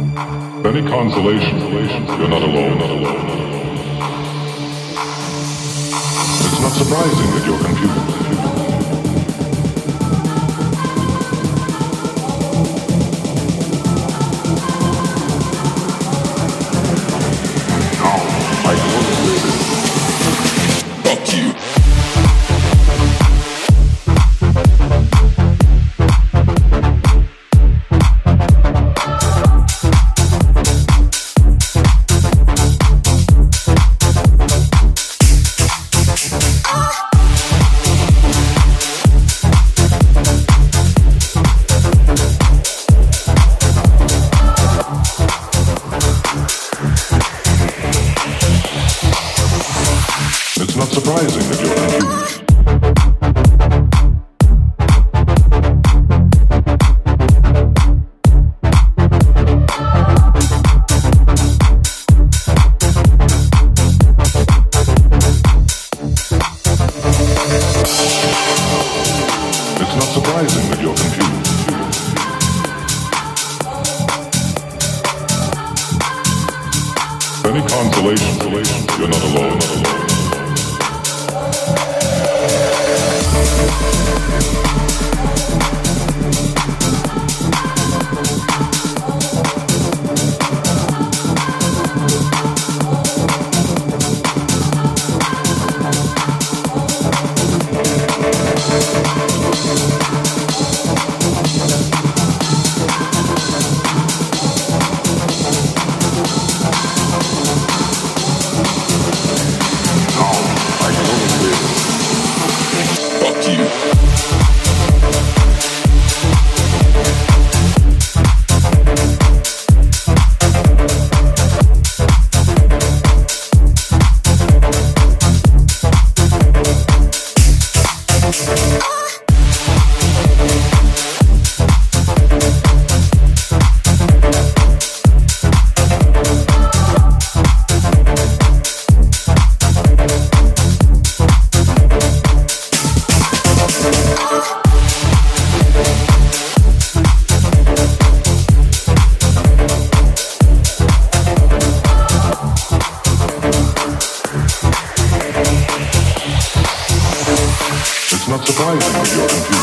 Any consolation, you're not alone, not alone. It's not surprising that you're confused. surprising that you're not used. surprising.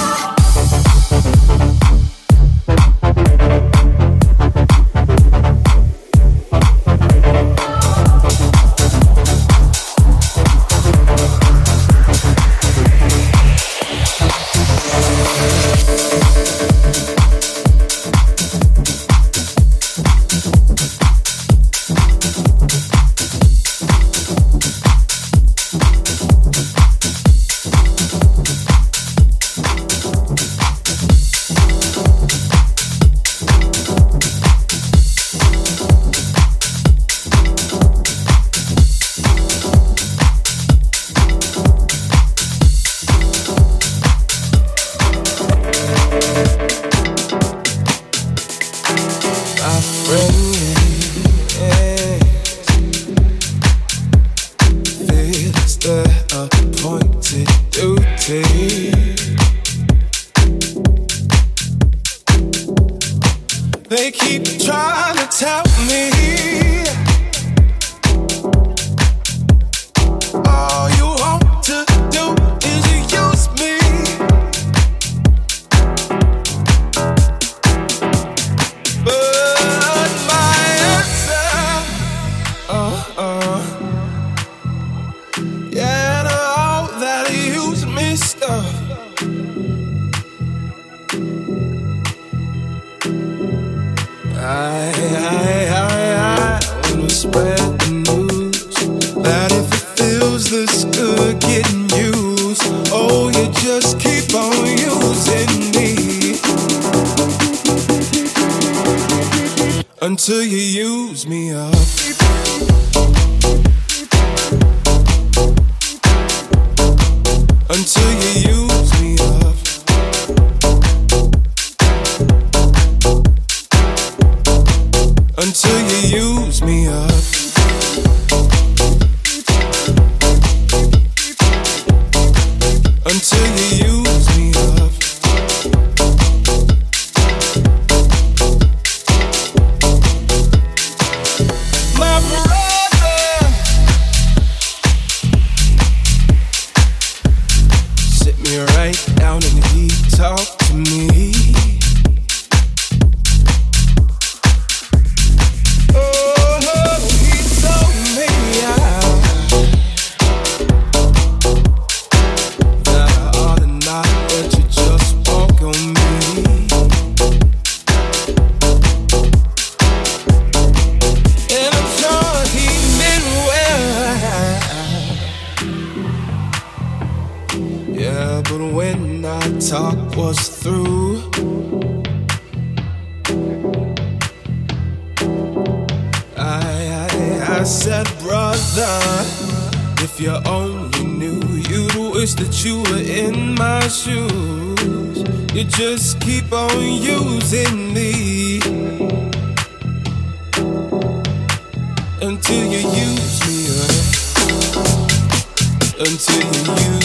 till you use me. If you only knew, you'd wish that you were in my shoes. You just keep on using me until you use me up. Until you